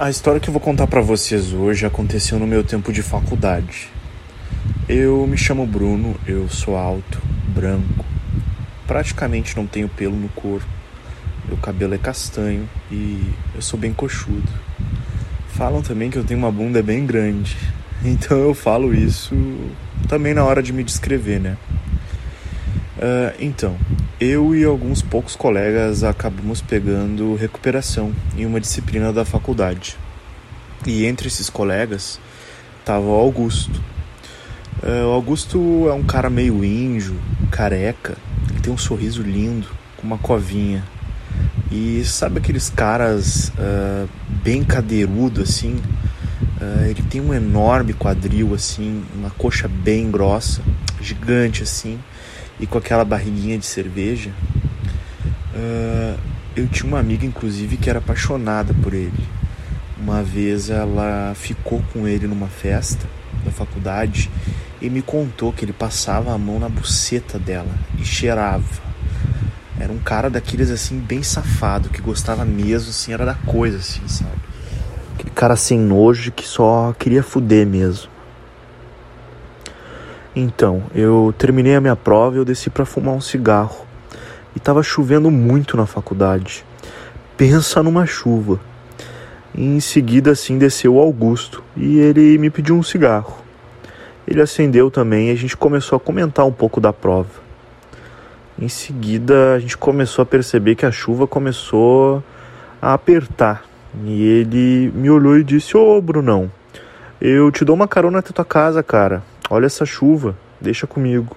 A história que eu vou contar para vocês hoje aconteceu no meu tempo de faculdade. Eu me chamo Bruno, eu sou alto, branco, praticamente não tenho pelo no corpo, meu cabelo é castanho e eu sou bem coxudo. Falam também que eu tenho uma bunda bem grande, então eu falo isso também na hora de me descrever, né? Uh, então, eu e alguns poucos colegas acabamos pegando recuperação em uma disciplina da faculdade. E entre esses colegas estava o Augusto. Uh, o Augusto é um cara meio índio, careca, ele tem um sorriso lindo, com uma covinha. E sabe aqueles caras uh, bem cadeirudo assim? ele tem um enorme quadril assim, uma coxa bem grossa, gigante assim e com aquela barriguinha de cerveja. Uh, eu tinha uma amiga, inclusive, que era apaixonada por ele. Uma vez ela ficou com ele numa festa da faculdade e me contou que ele passava a mão na buceta dela e cheirava. Era um cara daqueles assim, bem safado, que gostava mesmo, assim, era da coisa, assim, sabe? Aquele cara sem nojo que só queria fuder mesmo. Então, eu terminei a minha prova e eu desci para fumar um cigarro. E estava chovendo muito na faculdade. Pensa numa chuva. E em seguida, assim, desceu o Augusto e ele me pediu um cigarro. Ele acendeu também e a gente começou a comentar um pouco da prova. Em seguida, a gente começou a perceber que a chuva começou a apertar. E ele me olhou e disse: Ô, Brunão, eu te dou uma carona até tua casa, cara. Olha essa chuva, deixa comigo.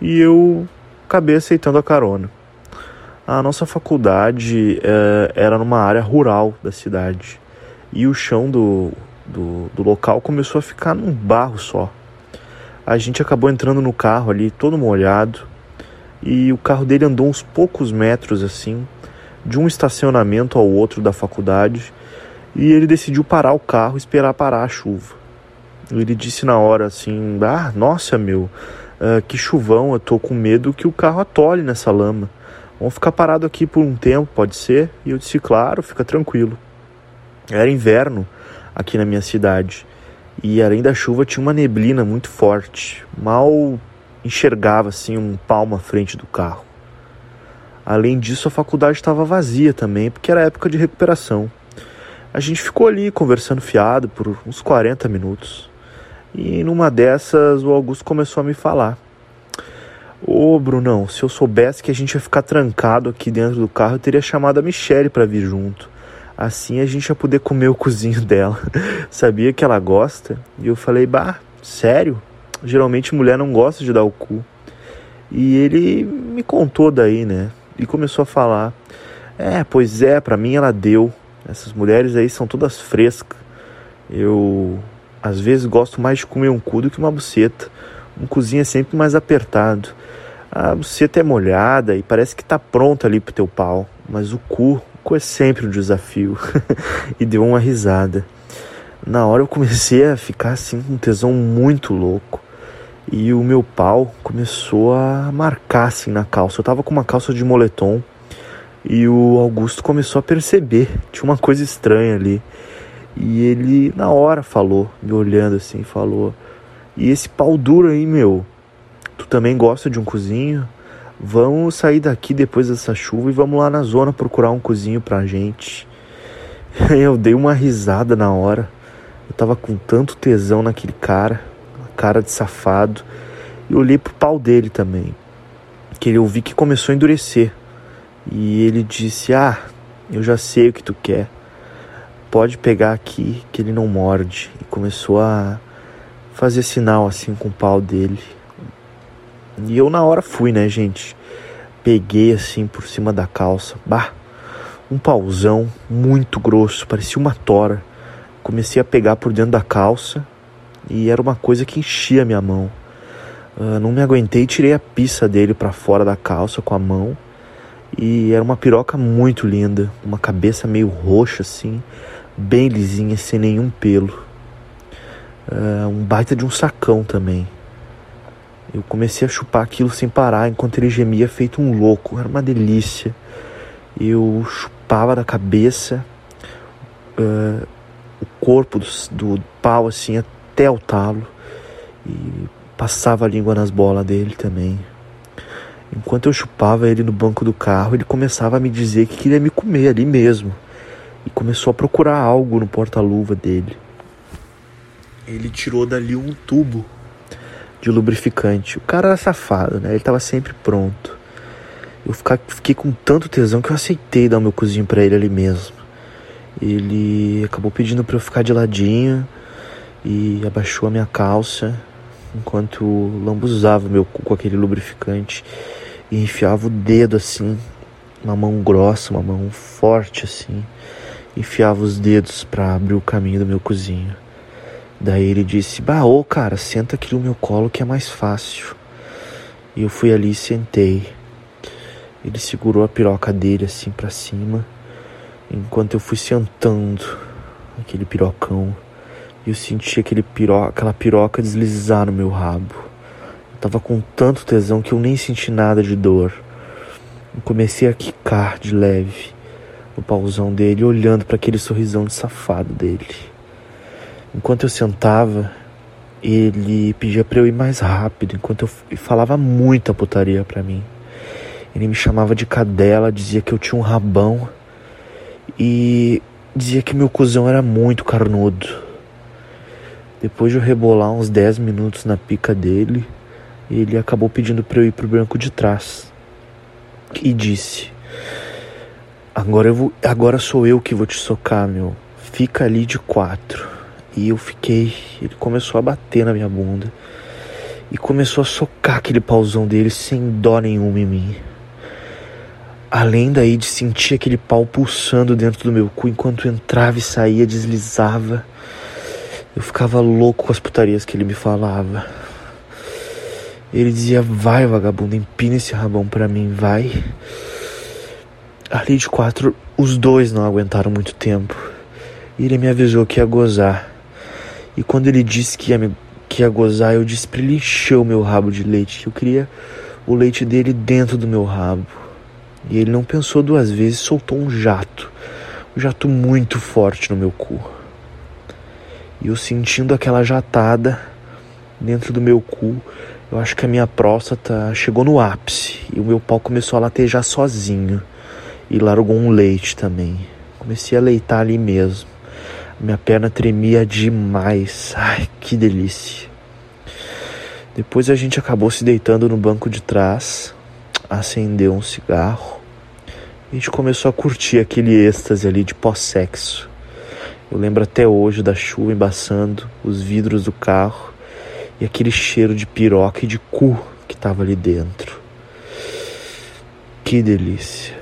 E eu acabei aceitando a carona. A nossa faculdade é, era numa área rural da cidade e o chão do, do, do local começou a ficar num barro só. A gente acabou entrando no carro ali todo molhado e o carro dele andou uns poucos metros assim de um estacionamento ao outro da faculdade e ele decidiu parar o carro e esperar parar a chuva. Ele disse na hora assim: Ah, nossa, meu, uh, que chuvão, eu tô com medo que o carro atole nessa lama. Vamos ficar parado aqui por um tempo, pode ser? E eu disse: Claro, fica tranquilo. Era inverno aqui na minha cidade e além da chuva tinha uma neblina muito forte. Mal enxergava assim um palmo à frente do carro. Além disso, a faculdade estava vazia também, porque era época de recuperação. A gente ficou ali conversando fiado por uns 40 minutos. E numa dessas o Augusto começou a me falar: Ô Brunão, se eu soubesse que a gente ia ficar trancado aqui dentro do carro, eu teria chamado a Michelle para vir junto. Assim a gente ia poder comer o cozinho dela. Sabia que ela gosta? E eu falei: Bah, sério? Geralmente mulher não gosta de dar o cu. E ele me contou daí, né? E começou a falar: É, pois é, para mim ela deu. Essas mulheres aí são todas frescas. Eu às vezes gosto mais de comer um cu do que uma buceta. Um cozinho é sempre mais apertado. A buceta é molhada e parece que tá pronta ali pro teu pau. Mas o cu, o cu é sempre um desafio. e deu uma risada. Na hora eu comecei a ficar assim com um tesão muito louco. E o meu pau começou a marcar assim na calça. Eu tava com uma calça de moletom. E o Augusto começou a perceber. Tinha uma coisa estranha ali. E ele, na hora, falou, me olhando assim, falou: E esse pau duro aí, meu, tu também gosta de um cozinho? Vamos sair daqui depois dessa chuva e vamos lá na zona procurar um cozinho pra gente. Eu dei uma risada na hora. Eu tava com tanto tesão naquele cara, cara de safado. E olhei pro pau dele também. Que eu vi que começou a endurecer. E ele disse: Ah, eu já sei o que tu quer pode pegar aqui que ele não morde. E começou a fazer sinal assim com o pau dele. E eu na hora fui, né, gente? Peguei assim por cima da calça. Bah! Um pauzão muito grosso, parecia uma tora. Comecei a pegar por dentro da calça e era uma coisa que enchia minha mão. Uh, não me aguentei tirei a pista dele para fora da calça com a mão. E era uma piroca muito linda, uma cabeça meio roxa assim, bem lisinha, sem nenhum pelo. Uh, um baita de um sacão também. Eu comecei a chupar aquilo sem parar enquanto ele gemia feito um louco. Era uma delícia. Eu chupava da cabeça, uh, o corpo do, do pau assim até o talo e passava a língua nas bolas dele também. Enquanto eu chupava ele no banco do carro, ele começava a me dizer que queria me comer ali mesmo. E começou a procurar algo no porta-luva dele. Ele tirou dali um tubo de lubrificante. O cara era safado, né? Ele estava sempre pronto. Eu fiquei com tanto tesão que eu aceitei dar o meu cozinho para ele ali mesmo. Ele acabou pedindo para eu ficar de ladinho e abaixou a minha calça enquanto lambuzava meu cu com aquele lubrificante e enfiava o dedo assim, uma mão grossa, uma mão forte assim, enfiava os dedos para abrir o caminho do meu cozinho. Daí ele disse: Bah, ô cara, senta aqui no meu colo que é mais fácil. E eu fui ali e sentei. Ele segurou a piroca dele assim para cima, enquanto eu fui sentando aquele pirocão. E eu senti aquele piro... aquela piroca deslizar no meu rabo. Eu tava com tanto tesão que eu nem senti nada de dor. Eu comecei a quicar de leve no pauzão dele, olhando para aquele sorrisão de safado dele. Enquanto eu sentava, ele pedia para eu ir mais rápido, enquanto eu falava muita putaria para mim. Ele me chamava de cadela, dizia que eu tinha um rabão e dizia que meu cuzão era muito carnudo. Depois de eu rebolar uns 10 minutos na pica dele, ele acabou pedindo para eu ir pro banco de trás. E disse: Agora eu vou, agora sou eu que vou te socar, meu. Fica ali de quatro. E eu fiquei, ele começou a bater na minha bunda e começou a socar aquele pauzão dele sem dó nenhuma em mim. Além daí de sentir aquele pau pulsando dentro do meu cu enquanto entrava e saía, deslizava. Eu ficava louco com as putarias que ele me falava. Ele dizia: Vai, vagabundo, empina esse rabão pra mim, vai. Ali de quatro, os dois não aguentaram muito tempo. E ele me avisou que ia gozar. E quando ele disse que ia, me, que ia gozar, eu encher o meu rabo de leite. Eu queria o leite dele dentro do meu rabo. E ele não pensou duas vezes, soltou um jato. Um jato muito forte no meu cu. E eu sentindo aquela jatada dentro do meu cu, eu acho que a minha próstata chegou no ápice e o meu pau começou a latejar sozinho e largou um leite também. Comecei a leitar ali mesmo. Minha perna tremia demais. Ai, que delícia. Depois a gente acabou se deitando no banco de trás, acendeu um cigarro. A gente começou a curtir aquele êxtase ali de pós-sexo. Eu lembro até hoje da chuva embaçando os vidros do carro e aquele cheiro de piroca e de cu que estava ali dentro. Que delícia.